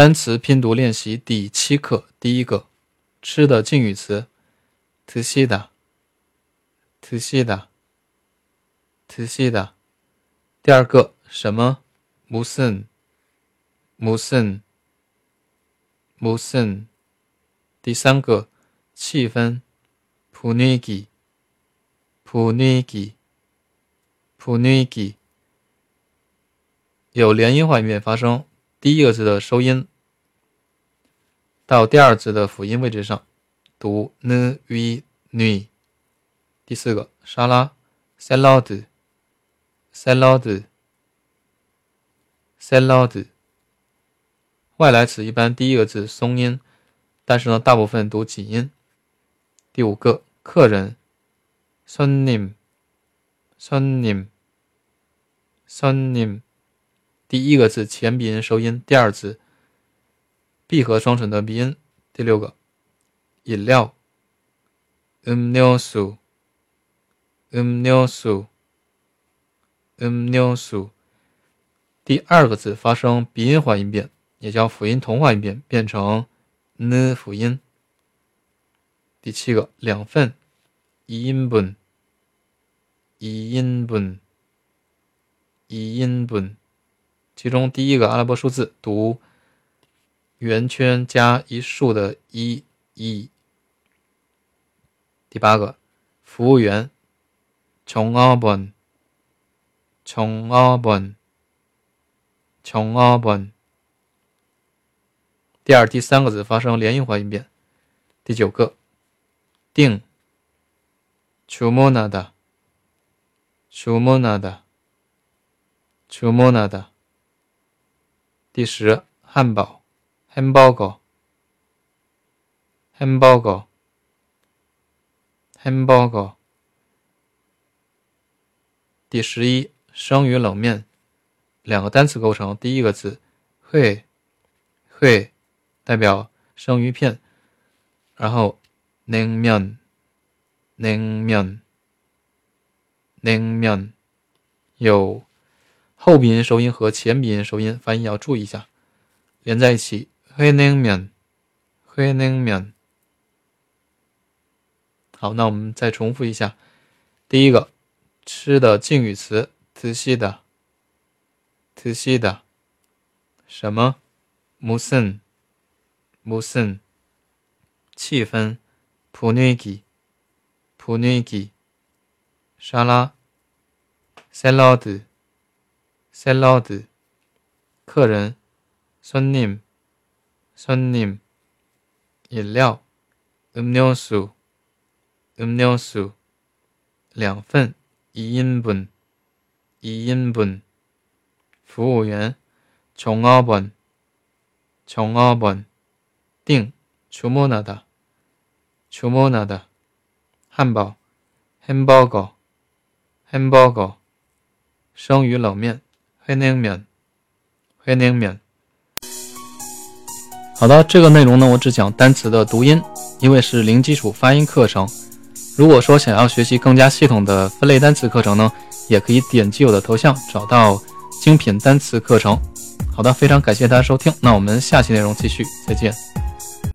单词拼读练习第七课，第一个吃的敬语词，to see 的，to see 的，to see 的。第二个什么木森，木森，木森。第三个气氛，punigi，punigi，punigi。有连音化音变发生。第一个字的收音到第二字的辅音位置上，读 n v n。第四个沙拉，salad，salad，salad。外来词一般第一个字松音，但是呢，大部分读紧音。第五个客人，son nim，son nim，son nim。第一个字前鼻音收音，第二字闭合双唇的鼻音。第六个饮料，um 녀 수， um 녀 수， um 녀 수。 第二个字发生鼻音化音变，也叫辅音同化音变，变成 n 辅音。第七个两份，一인 분， 一인 분， 一인 분。 其中第一个阿拉伯数字读 圆圈加一竖的一一。第八个服务员，从阿本，从阿本，从阿本。第二、第三个字发生连音化音变。第九个定，주문하 다， 주문하 다， 주문하 다。 第十，汉堡 ，hamburger，hamburger，hamburger。第十一，生鱼冷面，两个单词构成，第一个字会会代表生鱼片，然后냉면냉면 냉면有。后鼻音收音和前鼻音收音发音要注意一下，连在一起。 회냉 면， 회냉 면。 好，那我们再重复一下。第一个，吃的敬语词，드시 다， 드시 다。 什么？무슨 무슨气氛，분 위 기， 분 위 기。 沙拉，샐러 드。 샐러드客人 손님 손님 饮料 음료수 음료수 两份 2인분 2인분 服务员 종업원 종업원 订 주문하다 주문하다 한바 햄버거 햄버거 生鱼冷面回宁面，回宁面。 好的，这个内容呢，我只讲单词的读音，因为是零基础发音课程。如果说想要学习更加系统的分类单词课程呢，也可以点击我的头像，找到精品单词课程。好的，非常感谢大家收听，那我们下期内容继续，再见。